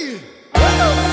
Hey!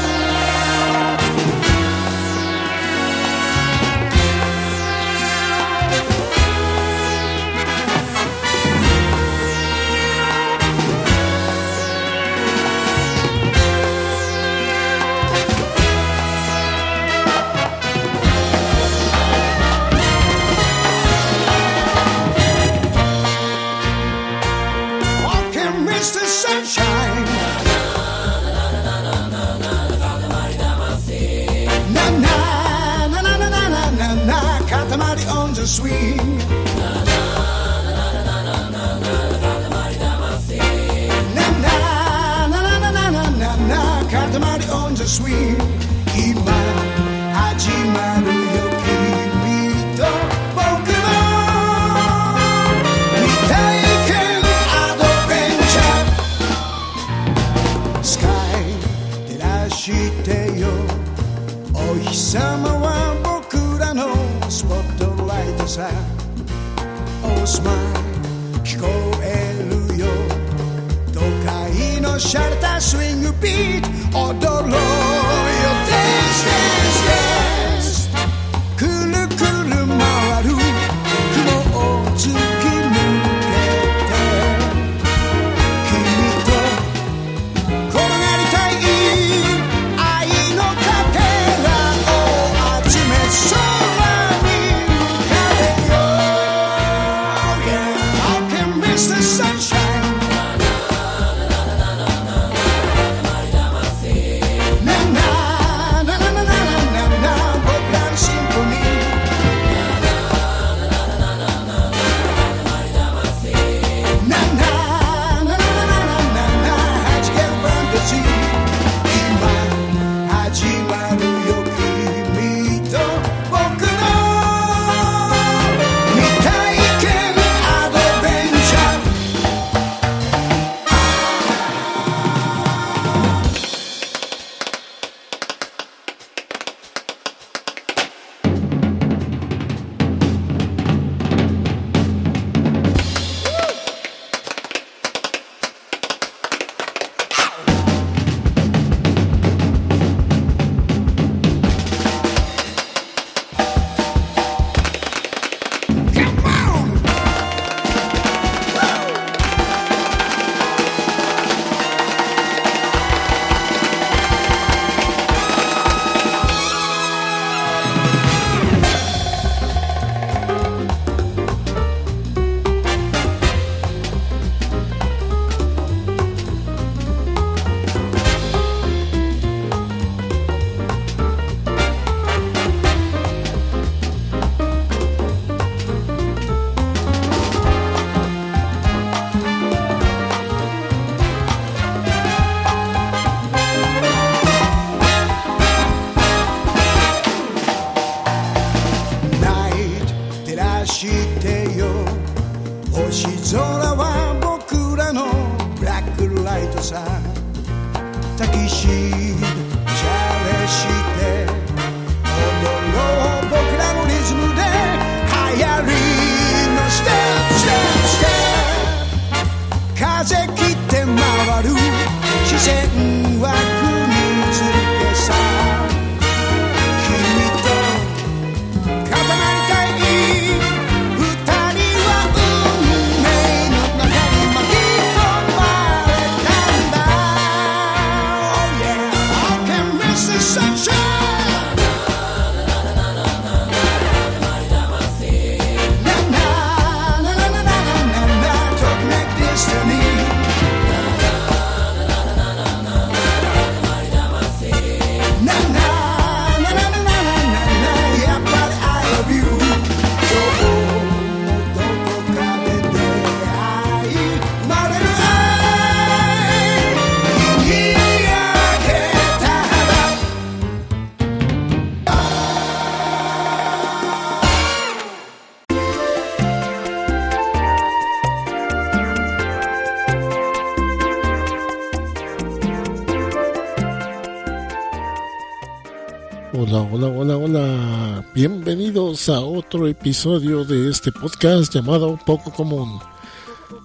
Otro episodio de este podcast llamado Poco Común.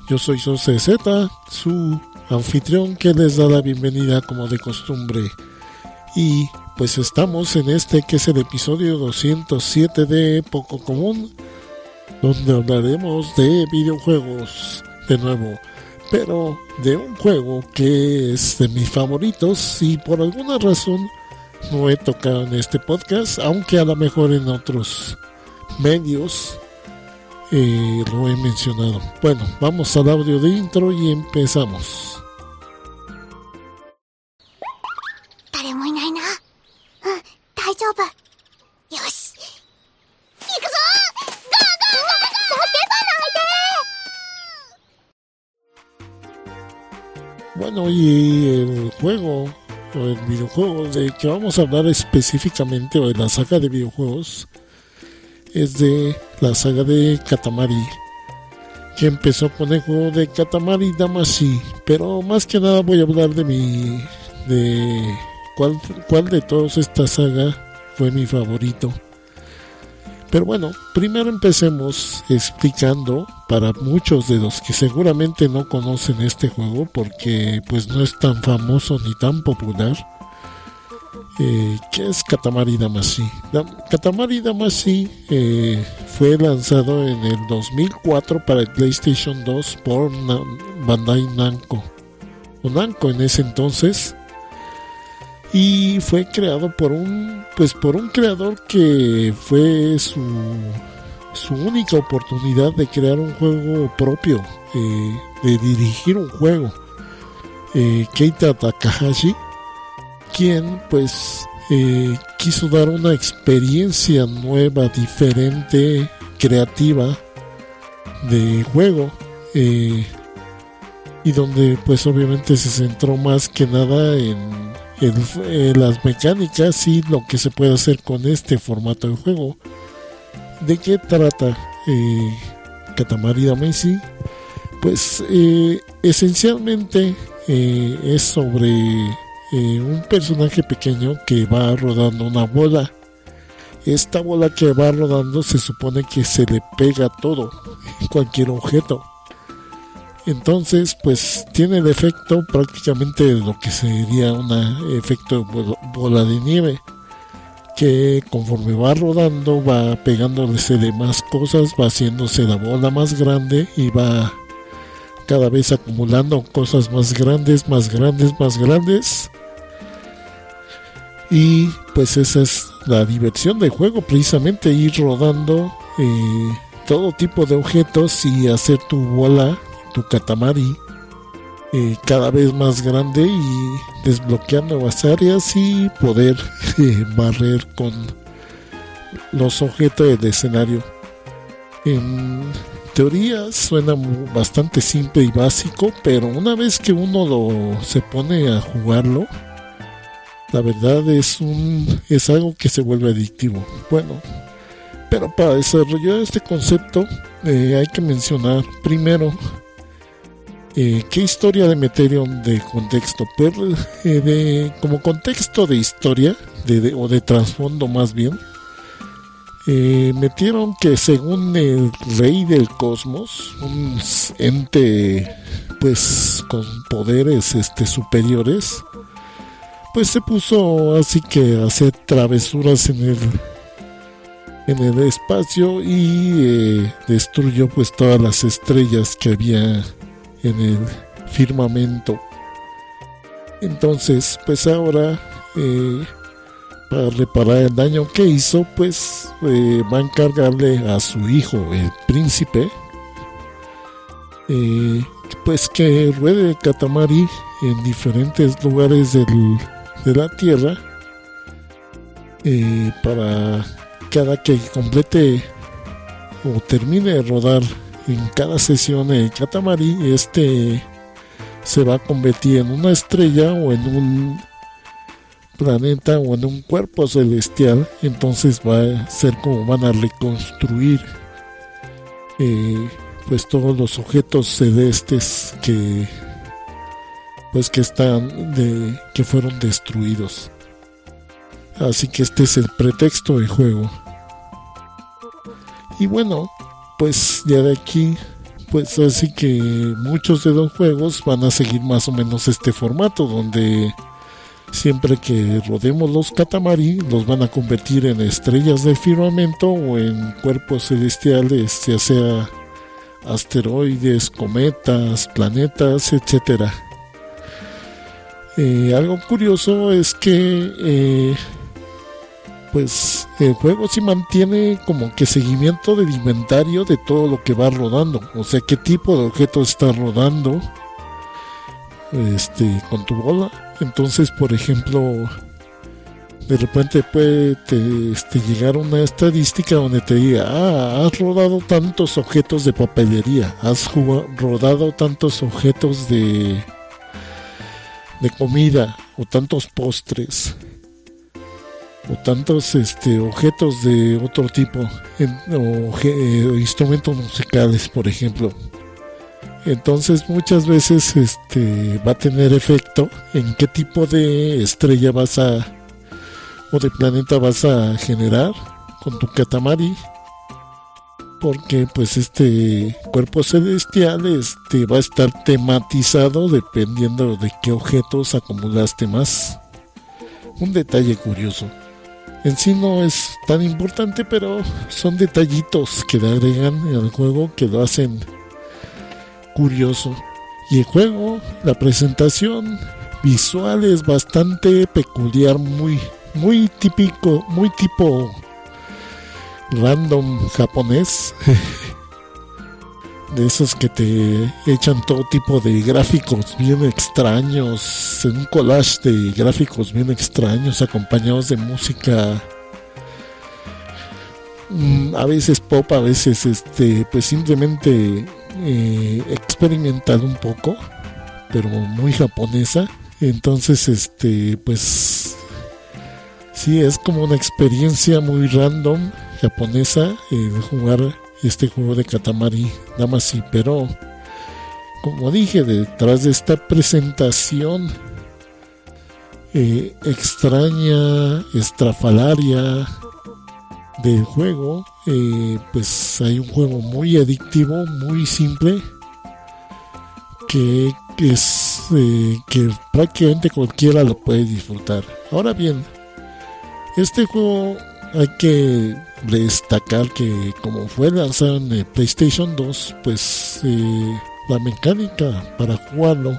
Yo soy José Z, su anfitrión que les da la bienvenida como de costumbre. Y pues estamos en este que es el episodio 207 de Poco Común, donde hablaremos de videojuegos de nuevo, pero de un juego que es de mis favoritos y por alguna razón no he tocado en este podcast, aunque a lo mejor en otros medios eh, lo he mencionado. Bueno, vamos al audio de intro y empezamos. Bueno, y el juego, el videojuego de que vamos a hablar específicamente, o de la saga de videojuegos, es de la saga de Katamari, que empezó con el juego de Katamari Damacy, pero más que nada voy a hablar de mi de cuál, cuál de todos esta saga fue mi favorito. Pero bueno, primero empecemos explicando para muchos de los que seguramente no conocen este juego porque pues no es tan famoso ni tan popular eh, ¿Qué es Katamari Damacy? Katamari Damacy eh, fue lanzado en el 2004 para el PlayStation 2 por Bandai Namco. O Namco en ese entonces. Y fue creado por un, pues por un creador que fue su, su única oportunidad de crear un juego propio, eh, de dirigir un juego. Keita Takahashi quien pues eh, quiso dar una experiencia nueva, diferente, creativa de juego eh, y donde pues obviamente se centró más que nada en, las mecánicas y lo que se puede hacer con este formato de juego. ¿De qué trata eh, Katamari? Pues eh, esencialmente es sobre eh, un personaje pequeño que va rodando una bola. Esta bola que va rodando se supone que se le pega todo, cualquier objeto. Entonces, pues tiene el efecto prácticamente de lo que sería un efecto bola de nieve, que conforme va rodando va pegándose de más cosas, va haciéndose la bola más grande y va cada vez acumulando cosas más grandes, más grandes, más grandes y pues esa es la diversión del juego, precisamente ir rodando eh, todo tipo de objetos y hacer tu bola, tu katamari, eh, cada vez más grande y desbloquear nuevas áreas y poder eh, barrer con los objetos del escenario. En teoría suena bastante simple y básico, pero una vez que uno lo se pone a jugarlo, la verdad es un es algo que se vuelve adictivo. Bueno, pero para desarrollar este concepto eh, hay que mencionar primero eh, qué historia de Meterion de contexto, pues, eh, de, como contexto de historia de, o de trasfondo más bien. metieron que según el rey del cosmos, un ente pues con poderes este superiores, pues se puso así que a hacer travesuras en el en el espacio y eh, destruyó pues todas las estrellas que había en el firmamento. Entonces pues ahora eh, para reparar el daño que hizo pues eh, va a encargarle a su hijo el príncipe pues que ruede Katamari en diferentes lugares del de la Tierra eh, para cada que complete o termine de rodar en cada sesión el Katamari, este se va a convertir en una estrella o en un planeta o en un cuerpo celestial, entonces va a ser como van a reconstruir eh, pues todos los objetos celestes que pues que están de que fueron destruidos. Así que este es el pretexto del juego. Y bueno, pues ya de aquí pues así que muchos de los juegos van a seguir más o menos este formato donde siempre que rodemos los katamari los van a convertir en estrellas de firmamento o en cuerpos celestiales ya sea asteroides cometas planetas etcétera eh, algo curioso es que eh, pues el juego sí mantiene como que seguimiento del inventario de todo lo que va rodando. O sea, qué tipo de objeto está rodando este, con tu bola. Entonces, por ejemplo, de repente puede este, llegar una estadística donde te diga, ah, has rodado tantos objetos de papelería, has rodado tantos objetos de, de comida o tantos postres o tantos este, objetos de otro tipo, o eh, instrumentos musicales, por ejemplo. Entonces muchas veces este, va a tener efecto en qué tipo de estrella vas a o de planeta vas a generar con tu katamari porque pues este cuerpo celestial este va a estar tematizado dependiendo de qué objetos acumulaste más un detalle curioso en sí no es tan importante, pero son detallitos que le agregan al juego que lo hacen curioso. Y el juego, la presentación visual es bastante peculiar, muy, muy típico, muy tipo random japonés. de esos que te echan todo tipo de gráficos bien extraños, en un collage de gráficos bien extraños acompañados de música mm, a veces pop, a veces este pues simplemente eh, experimental un poco, pero muy japonesa. Entonces este pues sí es como una experiencia muy random japonesa en jugar este juego de Katamari Damacy, pero como dije, detrás de esta presentación eh, extraña, estrafalaria del juego, eh, pues hay un juego muy adictivo, muy simple, que es eh, que prácticamente cualquiera lo puede disfrutar. Ahora bien, este juego hay que destacar que como fue lanzado en el PlayStation 2, pues eh, la mecánica para jugarlo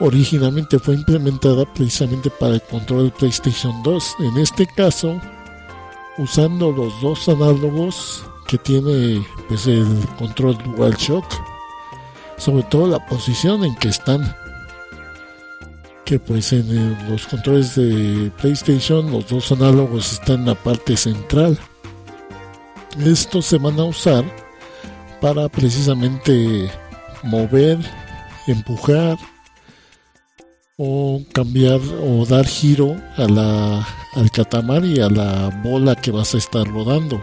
originalmente fue implementada precisamente para el control del PlayStation 2. En este caso, usando los dos análogos que tiene pues el control DualShock, sobre todo la posición en que están que pues en los controles de PlayStation los dos análogos están en la parte central. Estos se van a usar para precisamente mover, empujar o cambiar o dar giro a la, al y a la bola que vas a estar rodando.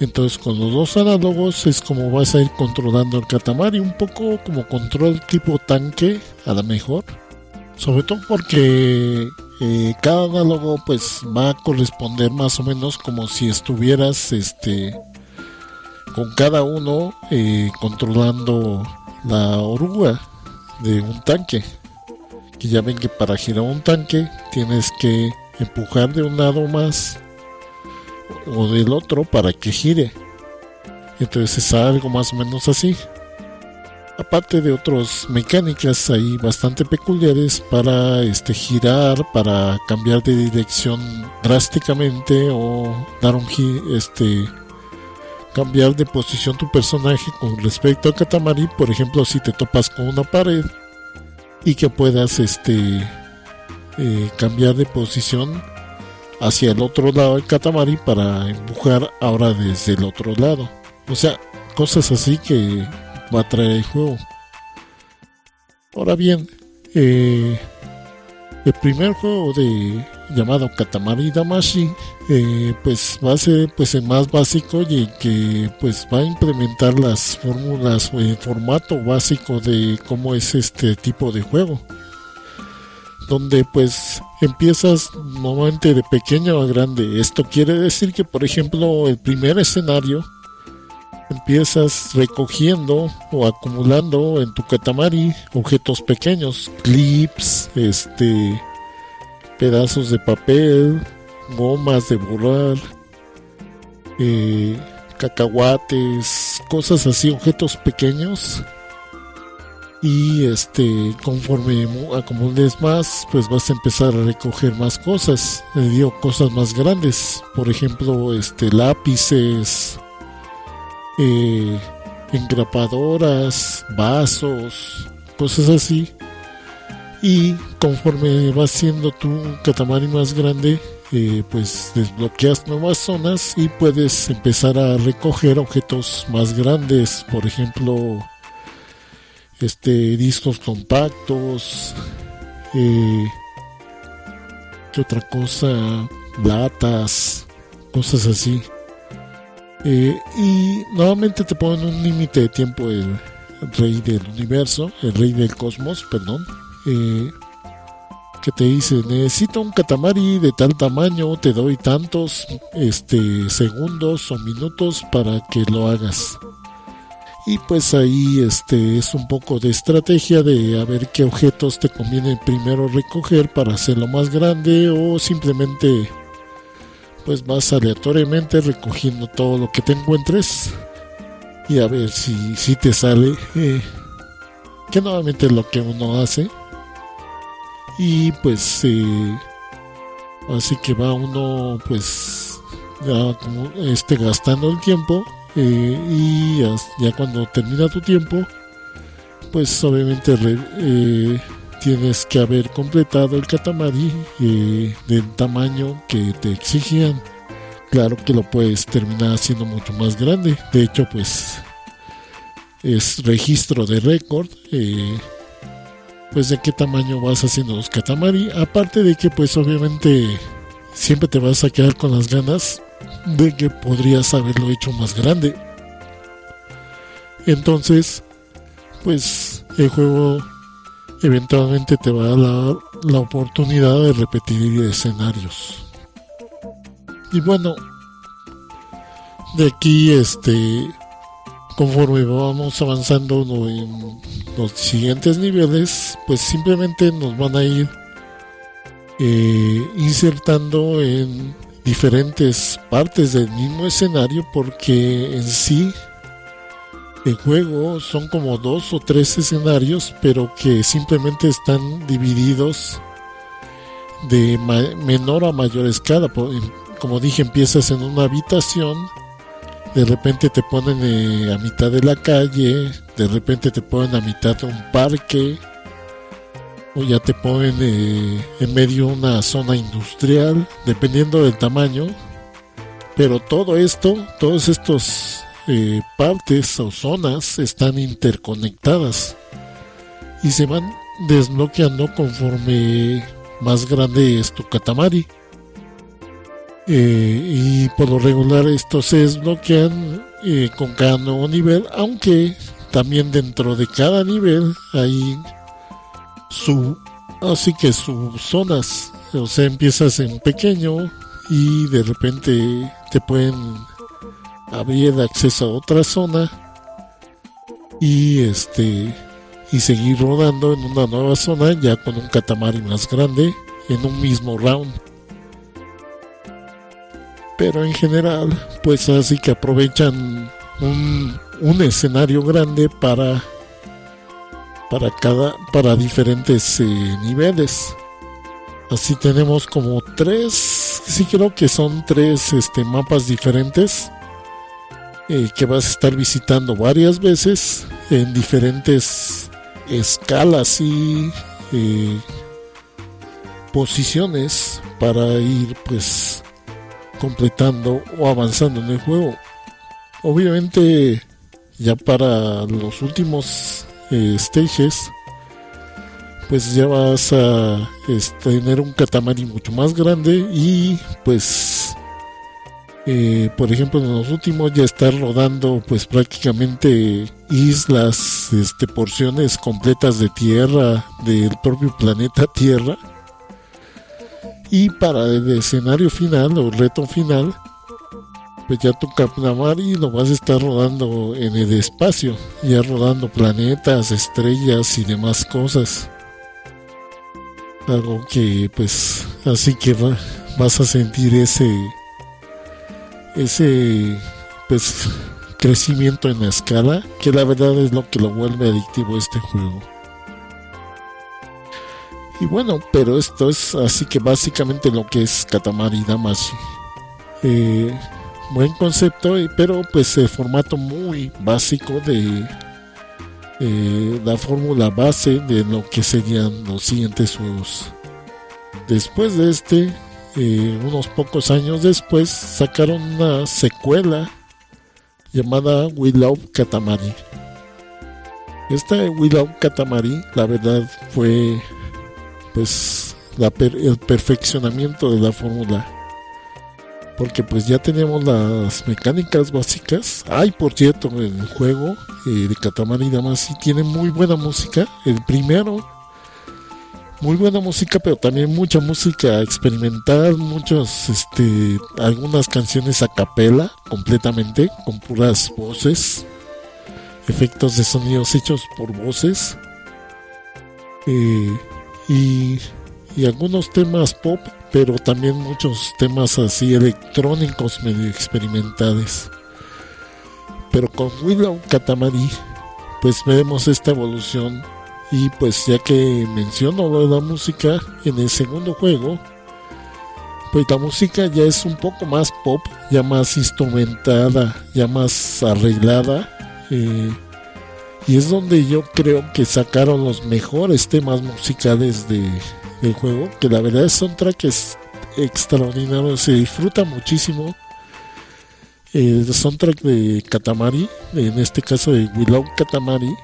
Entonces con los dos análogos es como vas a ir controlando el catamari, un poco como control tipo tanque a lo mejor sobre todo porque eh, cada análogo pues va a corresponder más o menos como si estuvieras este con cada uno eh, controlando la oruga de un tanque. Que ya ven que para girar un tanque tienes que empujar de un lado más o del otro para que gire. Entonces es algo más o menos así aparte de otras mecánicas ahí bastante peculiares para este girar, para cambiar de dirección drásticamente o dar un este cambiar de posición tu personaje con respecto a Katamari, por ejemplo, si te topas con una pared y que puedas este eh, cambiar de posición hacia el otro lado del Katamari para empujar ahora desde el otro lado. O sea, cosas así que va a traer el juego. Ahora bien, eh, el primer juego de llamado Katamari Damashi eh, pues va a ser pues el más básico y que pues va a implementar las fórmulas o el formato básico de cómo es este tipo de juego donde pues empiezas normalmente de pequeño a grande esto quiere decir que por ejemplo el primer escenario empiezas recogiendo o acumulando en tu katamari objetos pequeños, clips, este pedazos de papel, gomas de borrar, eh, cacahuates, cosas así, objetos pequeños. Y este, conforme acumules más, pues vas a empezar a recoger más cosas. Le digo cosas más grandes. Por ejemplo, este, lápices, eh, engrapadoras, vasos, cosas así. Y conforme vas siendo tu catamari más grande, eh, pues desbloqueas nuevas zonas y puedes empezar a recoger objetos más grandes, por ejemplo, este discos compactos, eh, ¿qué otra cosa? Latas, cosas así. Eh, y nuevamente te ponen un límite de tiempo el, rey del universo, el rey del cosmos, perdón. Eh, que te dice, necesito un catamari de tal tamaño, te doy tantos este, segundos o minutos para que lo hagas. Y pues ahí este, es un poco de estrategia de a ver qué objetos te conviene primero recoger para hacerlo más grande o simplemente pues vas aleatoriamente recogiendo todo lo que te encuentres y a ver si, si te sale, eh, que nuevamente es lo que uno hace. Y pues eh, así que va uno pues ya como este gastando el tiempo eh, y ya, cuando termina tu tiempo pues obviamente eh, tienes que haber completado el katamari del tamaño que te exigían claro que lo puedes terminar haciendo mucho más grande de hecho pues es registro de récord pues de qué tamaño vas haciendo los katamari. Aparte de que pues obviamente siempre te vas a quedar con las ganas de que podrías haberlo hecho más grande. Entonces, pues el juego eventualmente te va a dar la oportunidad de repetir escenarios. Y bueno, de aquí este conforme vamos avanzando en los siguientes niveles, pues simplemente nos van a ir eh, insertando en diferentes partes del mismo escenario porque en sí el juego son como dos o tres escenarios pero que simplemente están divididos de menor a mayor escala como dije empiezas en una habitación de repente te ponen eh, a mitad de la calle, de repente te ponen a mitad de un parque, o ya te ponen eh, en medio de una zona industrial, dependiendo del tamaño. Pero todo esto, todos estos eh, partes o zonas están interconectadas y se van desbloqueando conforme más grande es tu katamari. Eh, y por lo regular estos se desbloquean eh, con cada nuevo nivel, aunque también dentro de cada nivel hay su así que sus zonas, o sea, empiezas en pequeño y de repente te pueden abrir acceso a otra zona y este y seguir rodando en una nueva zona ya con un catamari más grande en un mismo round. Pero en general pues así que aprovechan un, un escenario grande para para cada para diferentes eh, niveles. Así tenemos como tres sí creo que son tres este mapas diferentes eh, que vas a estar visitando varias veces en diferentes escalas y eh, posiciones para ir pues completando o avanzando en el juego. Obviamente ya para los últimos eh, stages pues ya vas a este, tener un katamari mucho más grande y pues eh, por ejemplo en los últimos ya estar rodando pues prácticamente islas este porciones completas de tierra del propio planeta tierra y para el escenario final o reto final, pues ya tu Katamari lo vas a estar rodando en el espacio, ya rodando planetas, estrellas y demás cosas. Algo que pues así que vas a sentir ese ese pues crecimiento en la escala, que la verdad es lo que lo vuelve adictivo este juego. Y bueno, pero esto es así que básicamente lo que es Katamari Damacy. Eh, buen concepto, eh, pero pues el formato muy básico de la fórmula base de lo que serían los siguientes juegos. Después de este, unos pocos años después, sacaron una secuela llamada We Love Katamari. Esta We Love Katamari, la verdad, fue pues el perfeccionamiento de la fórmula porque pues ya tenemos las mecánicas básicas. Ay, por cierto, el juego eh, de Katamari Damacy tiene muy buena música. El primero, muy buena música, pero también mucha música experimental, muchas, este, algunas canciones a capela completamente, con puras voces, efectos de sonidos hechos por voces. Eh, y, y algunos temas pop pero también muchos temas así electrónicos medio experimentales. Pero con Willow Katamari, pues vemos esta evolución. Y pues ya que menciono lo de la música, en el segundo juego, pues la música ya es un poco más pop, ya más instrumentada, ya más arreglada. Eh, y es donde yo creo que sacaron los mejores temas musicales de, el juego, que la verdad es soundtrack es extraordinario, se disfruta muchísimo. El soundtrack de Katamari, en este caso de Willow Katamari,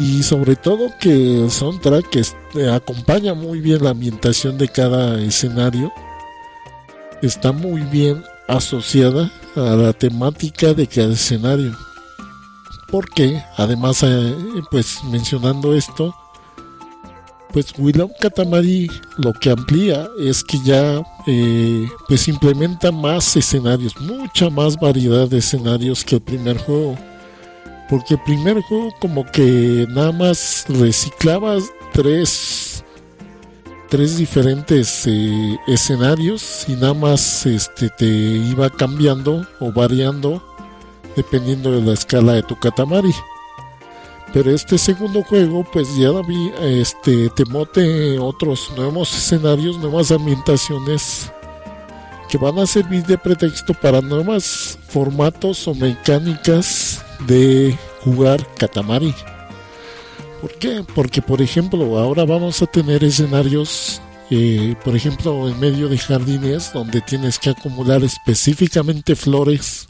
y sobre todo que el soundtrack este, acompaña muy bien la ambientación de cada escenario, está muy bien asociada a la temática de cada escenario. Porque además, eh, pues mencionando esto, pues Willow Katamari lo que amplía es que ya eh, pues implementa más escenarios, mucha más variedad de escenarios que el primer juego. Porque el primer juego como que nada más reciclabas tres, tres diferentes eh, escenarios y nada más este, te iba cambiando o variando dependiendo de la escala de tu Katamari. Pero este segundo juego, pues ya vi, este, te mote otros nuevos escenarios, nuevas ambientaciones que van a servir de pretexto para nuevos formatos o mecánicas de jugar Katamari. ¿Por qué? Porque, por ejemplo, ahora vamos a tener escenarios, eh, por ejemplo, en medio de jardines, donde tienes que acumular específicamente flores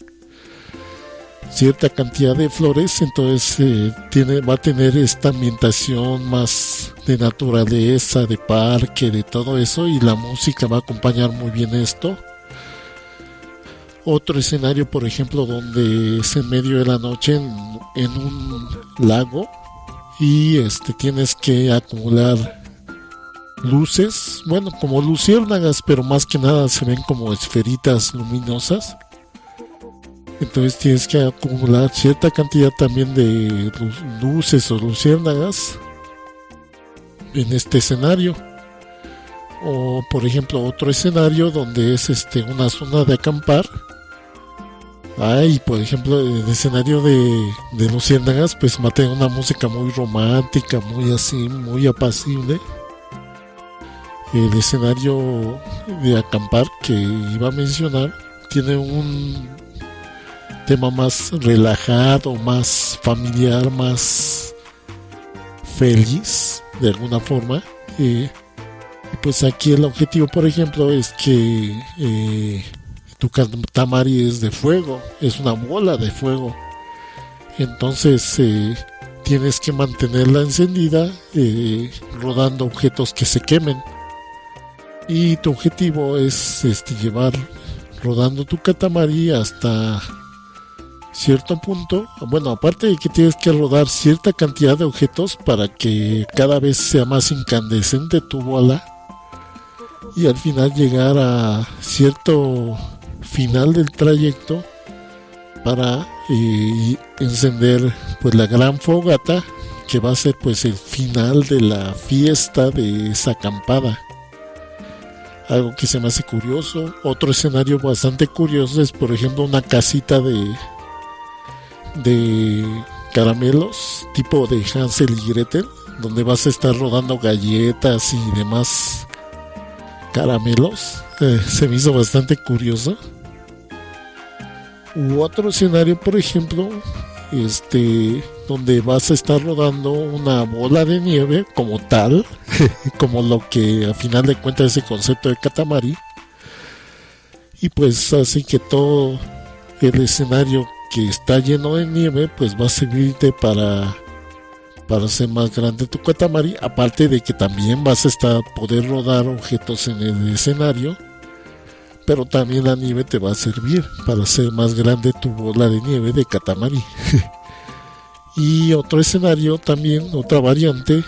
cierta cantidad de flores, entonces eh, tiene, va a tener esta ambientación más de naturaleza, de parque, de todo eso, y la música va a acompañar muy bien esto. Otro escenario, por ejemplo, donde es en medio de la noche en, un lago y este tienes que acumular luces, bueno, como luciérnagas, pero más que nada se ven como esferitas luminosas entonces tienes que acumular cierta cantidad también de luces o luciérnagas en este escenario. O por ejemplo otro escenario donde es este una zona de acampar. Ay, por ejemplo, el escenario de, de luciérnagas, pues mate una música muy romántica, muy así, muy apacible. El escenario de acampar que iba a mencionar tiene un tema más relajado, más familiar, más feliz de alguna forma. y pues aquí el objetivo, por ejemplo, es que eh, tu Katamari es de fuego, es una bola de fuego. Entonces eh, tienes que mantenerla encendida eh, rodando objetos que se quemen. Y tu objetivo es este, llevar rodando tu Katamari hasta cierto punto, bueno, aparte de que tienes que rodar cierta cantidad de objetos para que cada vez sea más incandescente tu bola y al final llegar a cierto final del trayecto para eh, encender pues la gran fogata que va a ser pues el final de la fiesta de esa acampada. Algo que se me hace curioso. Otro escenario bastante curioso es por ejemplo una casita de de caramelos tipo de Hansel y Gretel donde vas a estar rodando galletas y demás caramelos eh, se me hizo bastante curioso. U otro escenario por ejemplo este donde vas a estar rodando una bola de nieve como tal como lo que a final de cuentas es el concepto de Katamari y pues así que todo el escenario que está lleno de nieve pues va a servirte para para hacer más grande. Tu Katamari aparte de que también vas a estar poder rodar objetos en el escenario pero también la nieve te va a servir para hacer más grande tu bola de nieve de Katamari y otro escenario también otra variante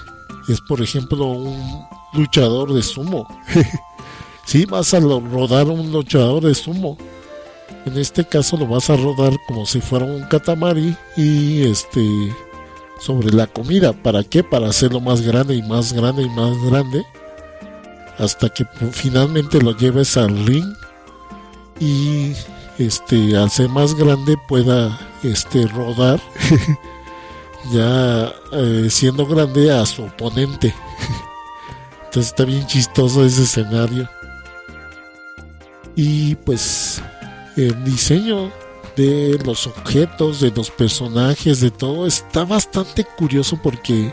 es por ejemplo un luchador de sumo. Si vas a rodar un luchador de sumo. En este caso lo vas a rodar como si fuera un katamari y este sobre la comida. ¿Para qué? Para hacerlo más grande y más grande y más grande hasta que finalmente lo lleves al ring y este al ser más grande pueda este rodar ya eh, siendo grande a su oponente. Entonces está bien chistoso ese escenario. Y pues el diseño de los objetos, de los personajes, de todo, está bastante curioso porque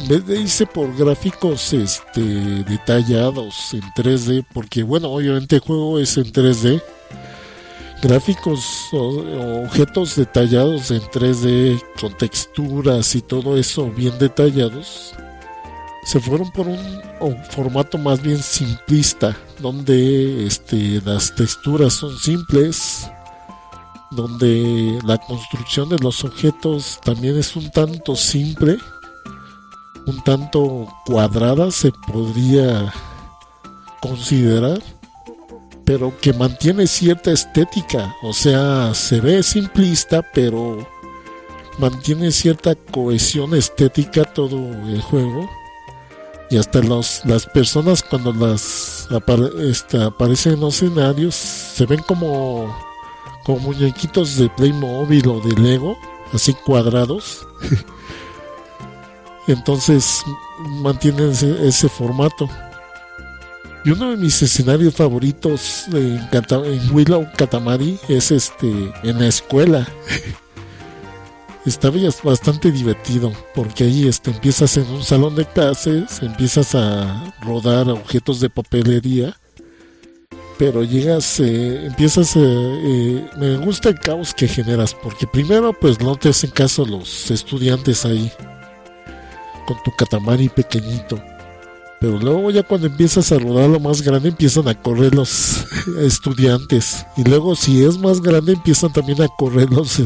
en vez de irse por gráficos este, detallados en 3D, porque bueno, obviamente el juego es en 3D, gráficos o, objetos detallados en 3D con texturas y todo eso bien detallados, se fueron por un, formato más bien simplista, donde este, las texturas son simples, donde la construcción de los objetos también es un tanto simple, un tanto cuadrada se podría considerar, pero que mantiene cierta estética, o sea, se ve simplista, pero mantiene cierta cohesión estética todo el juego. Y hasta los, las personas cuando las este, aparecen en los escenarios se ven como, como muñequitos de Playmobil o de Lego, así cuadrados. Entonces mantienen ese, formato. Y uno de mis escenarios favoritos en, en Willow Katamari es este en la escuela. está bastante divertido porque ahí este, empiezas en un salón de clases, empiezas a rodar objetos de papelería, pero llegas, eh, empiezas, eh, eh, me gusta el caos que generas porque primero pues no te hacen caso los estudiantes ahí con tu catamari pequeñito. Pero luego ya cuando empiezas a rodar lo más grande empiezan a correr los estudiantes. Y luego si es más grande empiezan también a correr los,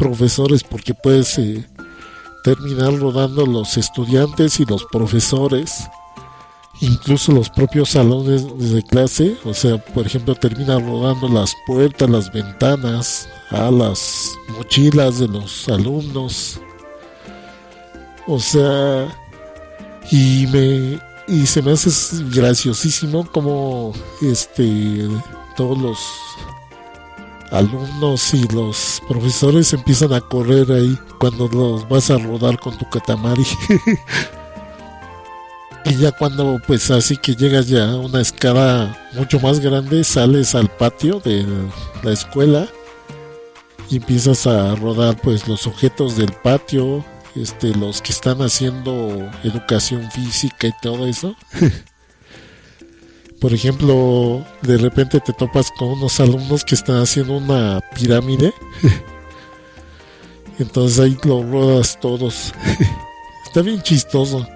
profesores porque puedes eh, terminar rodando los estudiantes y los profesores incluso los propios salones de clase o sea por ejemplo termina rodando las puertas las ventanas a las mochilas de los alumnos o sea y me y se me hace graciosísimo como este todos los alumnos y los profesores empiezan a correr ahí cuando los vas a rodar con tu catamari. y ya cuando pues así que llegas ya a una escala mucho más grande, sales al patio de la escuela y empiezas a rodar pues los objetos del patio, este los que están haciendo educación física y todo eso. por ejemplo, de repente te topas con unos alumnos que están haciendo una pirámide. Entonces ahí lo rodas todos. Está bien chistoso.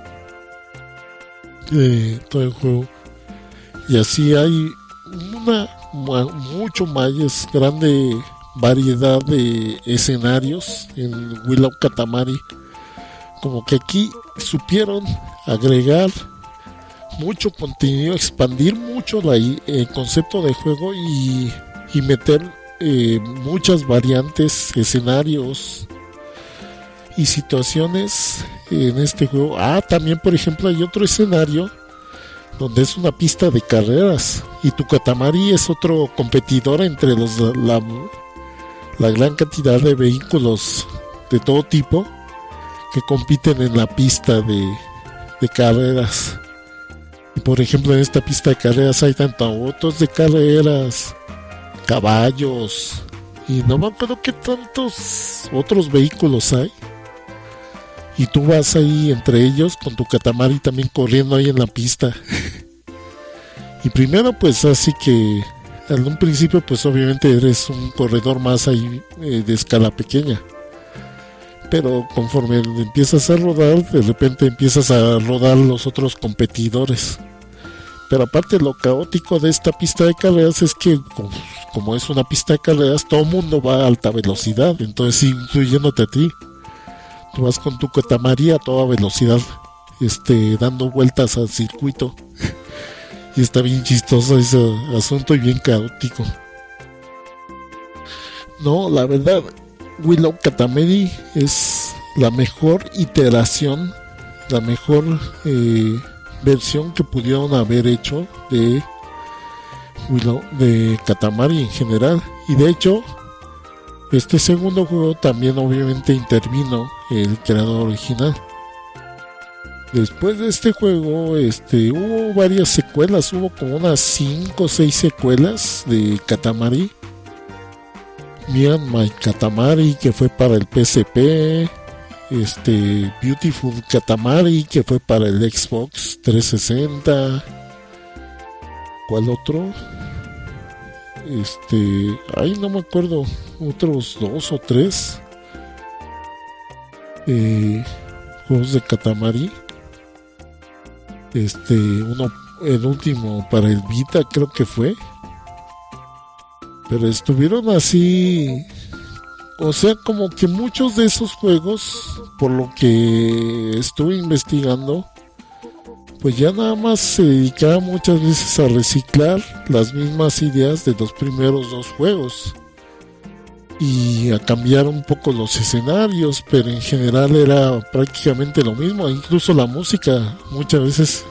Eh, todo el juego. Y así hay una mucho más grande variedad de escenarios en Willow Katamari. Como que aquí supieron agregar mucho contenido, expandir mucho el concepto de juego y, meter eh, muchas variantes, escenarios y situaciones en este juego. Ah, también por ejemplo hay otro escenario donde es una pista de carreras y tu Katamari es otro competidor entre los la, gran cantidad de vehículos de todo tipo que compiten en la pista de, de carreras. Y por ejemplo, en esta pista de carreras hay tanto autos de carreras, caballos, y no me acuerdo qué tantos otros vehículos hay. Y tú vas ahí entre ellos con tu catamari también corriendo ahí en la pista. y primero pues así que en un principio pues obviamente eres un corredor más ahí eh, de escala pequeña. Pero conforme empiezas a rodar, de repente empiezas a rodar los otros competidores. Pero aparte lo caótico de esta pista de carreras es que como, es una pista de carreras, todo el mundo va a alta velocidad, entonces incluyéndote a ti. Tú vas con tu Katamari a toda velocidad, este, dando vueltas al circuito. y está bien chistoso ese asunto y bien caótico. No, la verdad, Willow Katamari es la mejor iteración, la mejor eh, versión que pudieron haber hecho de Willow, de Katamari en general. Y de hecho, este segundo juego también obviamente intervino el creador original. Después de este juego, este, hubo varias secuelas, hubo como unas 5 o 6 secuelas de Katamari. Mian My Katamari, que fue para el PSP. Este, Beautiful Katamari, que fue para el Xbox 360. ¿Cuál otro? Este, ahí no me acuerdo, otros dos o tres eh, juegos de Katamari. Este, uno, el último para el Vita creo que fue. Pero estuvieron así, o sea, como que muchos de esos juegos, por lo que estuve investigando, pues ya nada más se dedicaba muchas veces a reciclar las mismas ideas de los primeros dos juegos y a cambiar un poco los escenarios, pero en general era prácticamente lo mismo, incluso la música muchas veces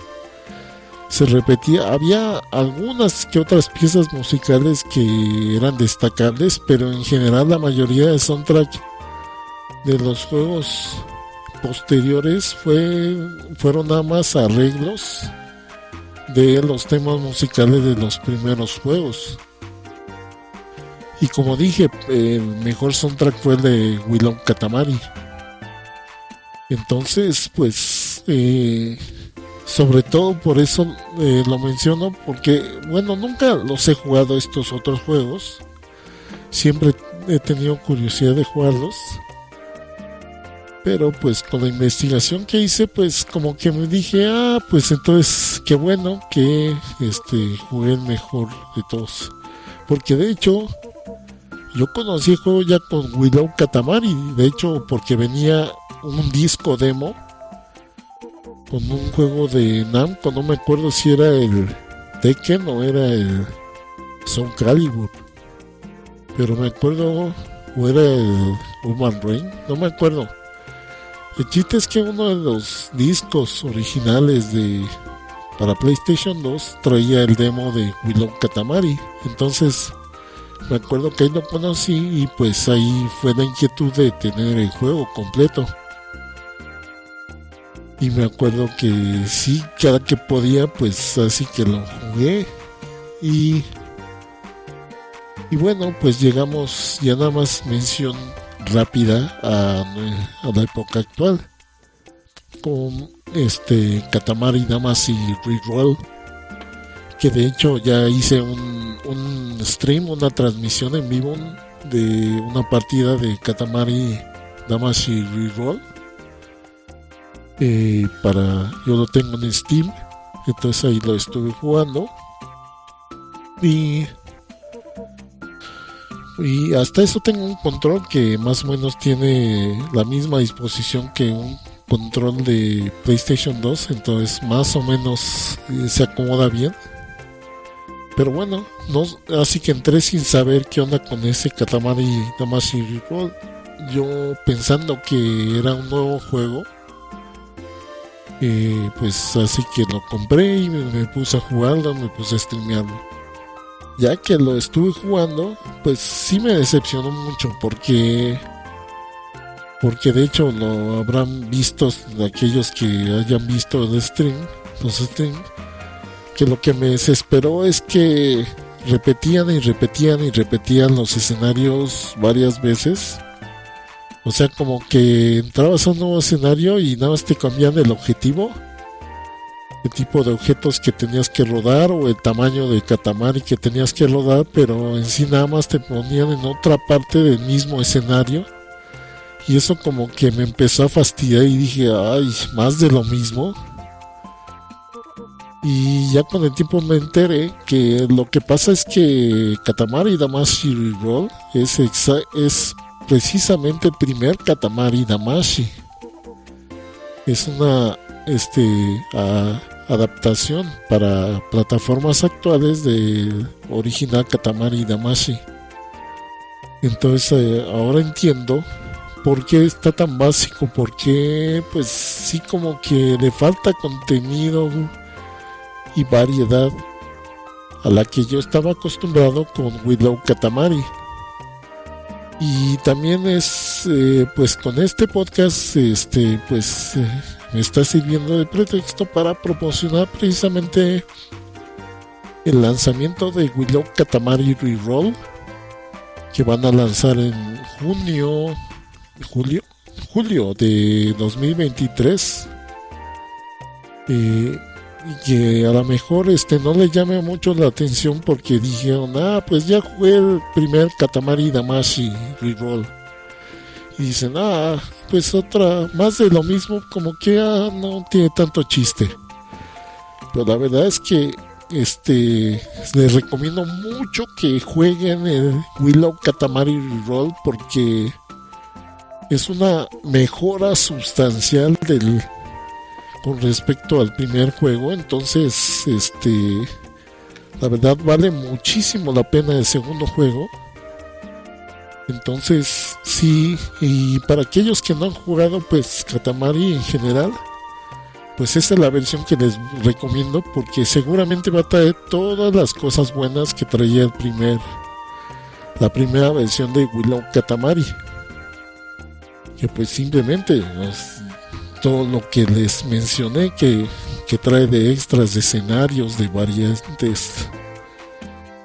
se repetía, había algunas que otras piezas musicales que eran destacables, pero en general la mayoría de soundtrack de los juegos posteriores fue, fueron nada más arreglos de los temas musicales de los primeros juegos. Y como dije, el mejor soundtrack fue el de Willow Katamari. Entonces, pues, eh, sobre todo por eso eh, lo menciono, porque, bueno, nunca los he jugado estos otros juegos. Siempre he tenido curiosidad de jugarlos pero pues con la investigación que hice pues como que me dije ah pues entonces qué bueno que este jugué el mejor de todos porque de hecho yo conocí el juego ya con Willow Katamari. De hecho porque venía un disco demo con un juego de Namco. No me acuerdo si era el Tekken o era el Soul Calibur. Pero me acuerdo o era el Human Rain no me acuerdo el chiste es que uno de los discos originales de para PlayStation 2 traía el demo de Willow Katamari. Entonces me acuerdo que ahí lo conocí y pues ahí fue la inquietud de tener el juego completo. Y me acuerdo que sí, cada que podía, pues así que lo jugué. Y, y bueno, pues llegamos, ya nada más mención rápida a, la época actual con este Katamari Damacy Reroll que de hecho ya hice un, un stream, una transmisión en vivo de una partida de Katamari Damacy Reroll eh, para yo lo tengo en Steam entonces ahí lo estuve jugando. Y y hasta eso tengo un control que más o menos tiene la misma disposición que un control de PlayStation 2, entonces más o menos eh, se acomoda bien. pero bueno, no, así que entré sin saber qué onda con ese Katamari Damacy Roll. Yo pensando que era un nuevo juego. Eh, pues así que lo compré y me, puse a jugarlo, me puse a streamearlo. Ya que lo estuve jugando, pues sí me decepcionó mucho porque porque de hecho lo habrán visto aquellos que hayan visto el stream, los streams que lo que me desesperó es que repetían y repetían y repetían los escenarios varias veces. O sea, como que entrabas a un nuevo escenario y nada más te cambian el objetivo, el tipo de objetos que tenías que rodar o el tamaño del catamari que tenías que rodar, pero en sí nada más te ponían en otra parte del mismo escenario. Y eso como que me empezó a fastidiar y dije, ay, más de lo mismo. Y ya con el tiempo me enteré que lo que pasa es que Katamari Damashi Roll es, es precisamente el primer Katamari Damashi. Es una este, adaptación para plataformas actuales de original Katamari Damashi. Entonces eh, ahora entiendo por qué está tan básico, por qué pues sí como que le falta contenido y variedad a la que yo estaba acostumbrado con Willow Katamari. Y también es, eh, pues con este podcast, este, pues eh, está sirviendo de pretexto para promocionar precisamente el lanzamiento de Willow Katamari Reroll, que van a lanzar en junio, julio, julio de 2023. Eh, que a lo mejor este no le llame mucho la atención porque dijeron, ah, pues ya jugué el primer Katamari Damashi Reroll. Y dicen, ah, pues otra, más de lo mismo, como que ah, no tiene tanto chiste. Pero la verdad es que este les recomiendo mucho que jueguen el Willow Katamari Reroll porque es una mejora sustancial del con respecto al primer juego. Entonces, este, la verdad vale muchísimo la pena el segundo juego. Entonces, sí, y para aquellos que no han jugado, pues Katamari en general, pues esta es la versión que les recomiendo porque seguramente va a traer todas las cosas buenas que traía el primer, la primera versión de Willow Katamari. Que pues simplemente todo lo que les mencioné que, trae de extras, de escenarios, de variantes.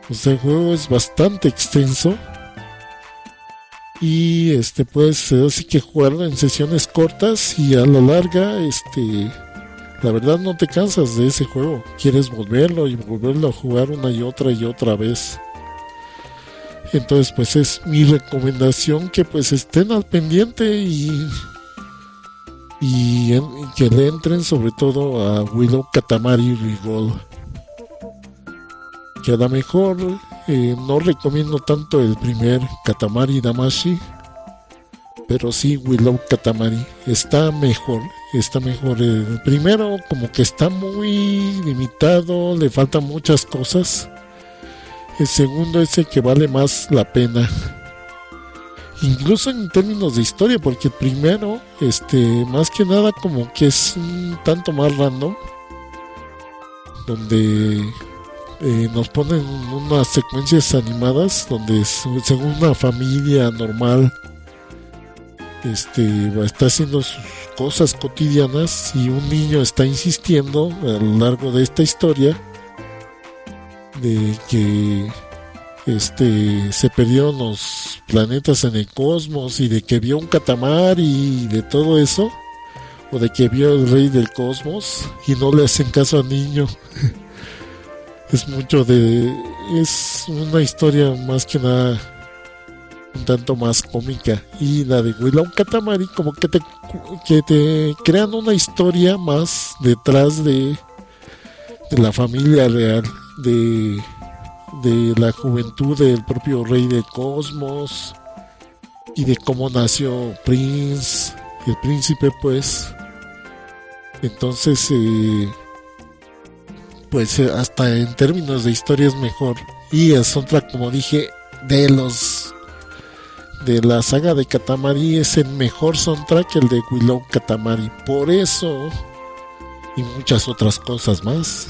Pues el juego es bastante extenso. Y este pues así que jugarlo en sesiones cortas y a la larga, este la verdad no te cansas de ese juego. Quieres volverlo y volverlo a jugar una y otra y otra vez. Entonces pues es mi recomendación que pues estén al pendiente y y que le entren sobre todo a Willow Katamari Reroll. Que a lo mejor eh, no recomiendo tanto el primer Katamari Damashi, pero sí Willow Katamari está mejor, está mejor. El primero como que está muy limitado, le faltan muchas cosas. El segundo es el que vale más la pena incluso en términos de historia, porque primero, este, más que nada como que es un tanto más random, donde eh, nos ponen unas secuencias animadas donde según una familia normal este está haciendo sus cosas cotidianas y un niño está insistiendo a lo largo de esta historia de que este se perdieron los planetas en el cosmos y de que vio un catamar y de todo eso o de que vio el rey del cosmos y no le hacen caso al niño es mucho de es una historia más que nada un tanto más cómica y la de Willow Katamari como que te que te crean una historia más detrás de de la familia real de de la juventud del propio rey del cosmos y de cómo nació Prince, el príncipe pues. Entonces, eh, pues eh, hasta en términos de historia es mejor. Y el soundtrack, como dije, de los de la saga de Katamari es el mejor soundtrack el de Willow Katamari. Por eso y muchas otras cosas más.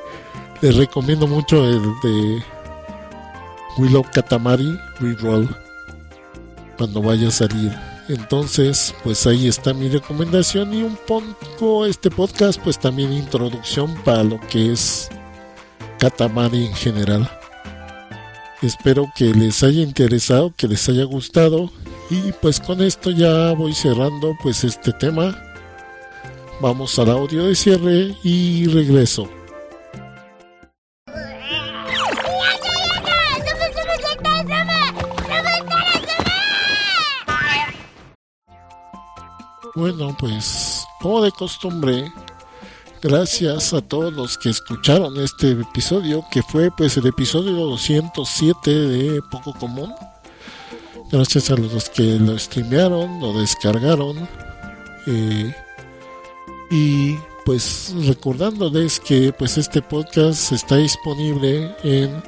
Les recomiendo mucho el de Willow Katamari Reroll cuando vaya a salir. Entonces, pues ahí está mi recomendación y un poco este podcast, pues también introducción para lo que es Katamari en general. Espero que les haya interesado, que les haya gustado y pues con esto ya voy cerrando pues este tema. Vamos al audio de cierre y regreso. Bueno, pues como de costumbre, gracias a todos los que escucharon este episodio, que fue pues el episodio 207 de Poco Común. Gracias a los que lo streamearon, lo descargaron. Eh, y pues recordándoles que pues este podcast está disponible en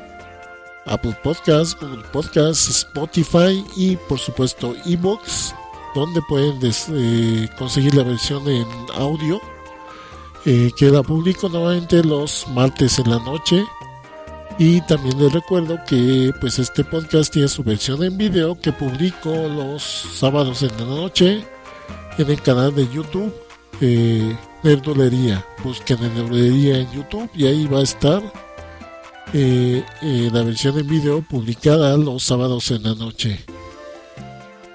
Apple Podcasts, Google Podcasts, Spotify y por supuesto Evox donde pueden eh, conseguir la versión en audio eh, que la publico nuevamente los martes en la noche. Y también les recuerdo que pues este podcast tiene su versión en video que publico los sábados en la noche en el canal de YouTube eh, Nerdolería. Busquen Nerdolería en YouTube y ahí va a estar eh, la versión en video publicada los sábados en la noche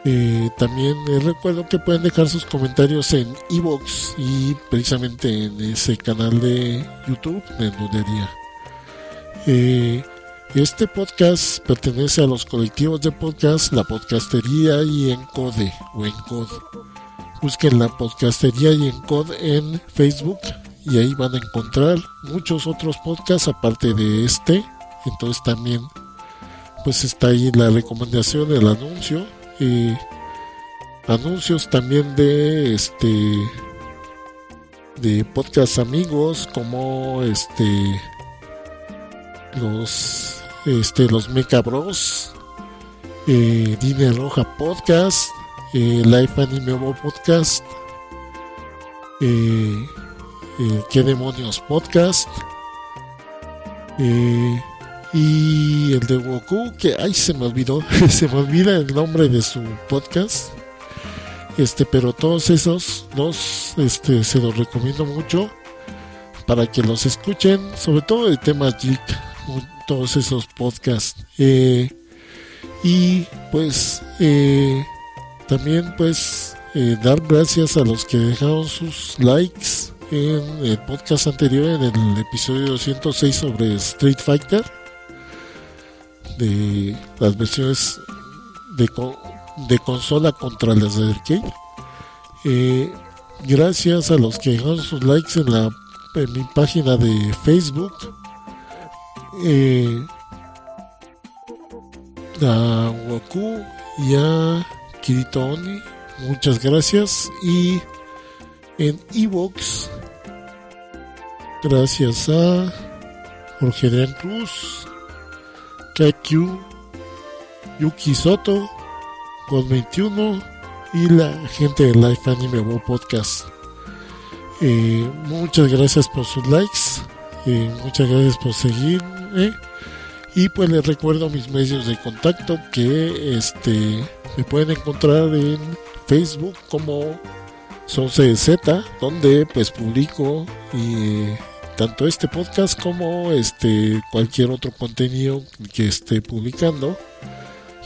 eh, también les recuerdo que pueden dejar sus comentarios en Evox y precisamente en ese canal de YouTube de Nudería. Eh, este podcast pertenece a los colectivos de podcast La Podcastería y Encode o. Busquen La Podcastería y Encode en Facebook y ahí van a encontrar muchos otros podcasts aparte de este. Entonces también pues está ahí la recomendación, el anuncio anuncios también de este de podcast amigos como este los este los Mecha Bros eh, Dine Roja Podcast eh, Life Anime Podcast eh, ¿Qué demonios Podcast y el de Goku, que ay se me olvidó, se me olvida el nombre de su podcast. Este, pero todos esos dos este se los recomiendo mucho para que los escuchen, sobre todo el tema geek, todos esos podcasts. Eh, y pues eh, también pues eh, dar gracias a los que dejaron sus likes en el podcast anterior, en el episodio 206 sobre Street Fighter de las versiones de, de consola contra las de arcade. Eh, gracias a los que dejaron sus likes en, la, en mi página de Facebook. Eh, a Waku y a Kirito muchas gracias. Y en Evox, gracias a Jorge Adrián Cruz, KQ, Yuki Soto, con 21 y la gente de Life Anime World Podcast. Eh, muchas gracias por sus likes, eh, muchas gracias por seguirme y pues les recuerdo mis medios de contacto que este me pueden encontrar en Facebook como Z donde pues publico y tanto este podcast como este cualquier otro contenido que esté publicando.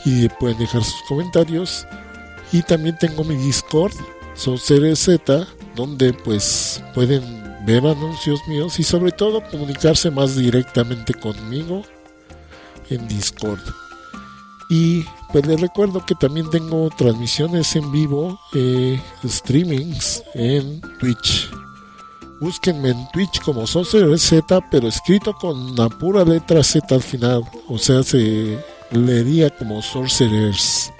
Y pueden dejar sus comentarios. Y también tengo mi discord Z donde pues pueden ver anuncios míos y sobre todo comunicarse más directamente conmigo en discord. Y pues les recuerdo que también tengo transmisiones en vivo eh, streamings en twitch Búsquenme en Twitch como Sorcerer Z, pero escrito con la pura letra Z al final. O sea, se leería como Sorcerers.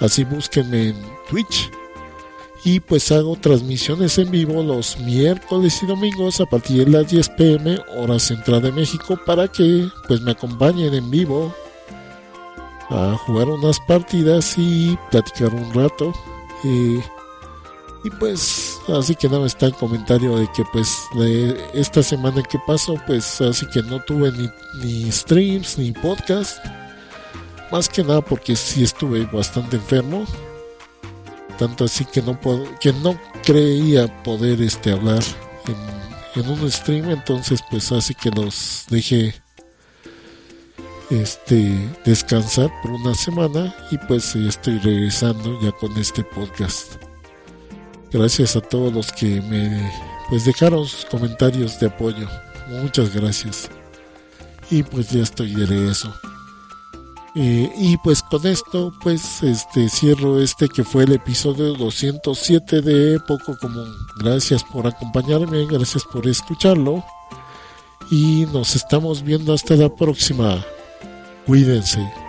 Así búsquenme en Twitch. Y pues hago transmisiones en vivo los miércoles y domingos a partir de las 10 pm hora central de México para que pues me acompañen en vivo a jugar unas partidas y platicar un rato. Eh, y pues así que nada está el comentario de que pues esta semana que pasó pues así que no tuve ni, ni streams ni podcast. Más que nada porque sí estuve bastante enfermo. Tanto así que no puedo, que no creía poder este hablar en, en un stream. Entonces pues así que los dejé este descansar por una semana y pues estoy regresando ya con este podcast gracias a todos los que me pues dejaron sus comentarios de apoyo muchas gracias y pues ya estoy de regreso eh, y pues con esto, pues este cierro este que fue el episodio 207 de Poco Común. Gracias por acompañarme, gracias por escucharlo. Y nos estamos viendo hasta la próxima. Cuídense.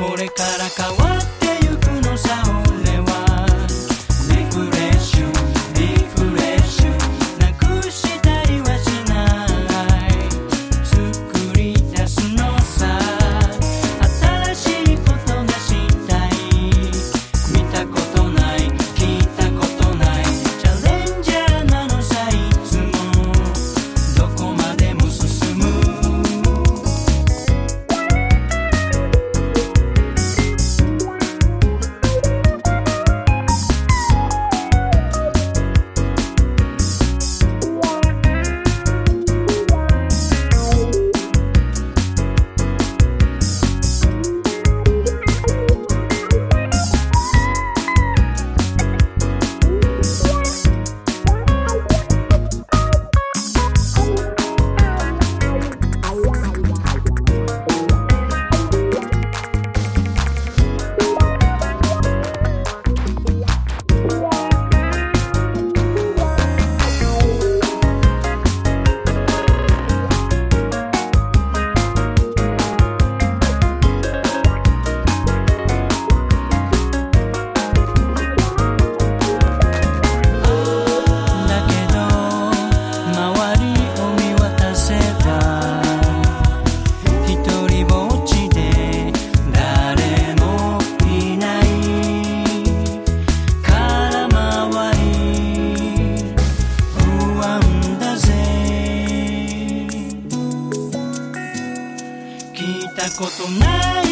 por el. ことない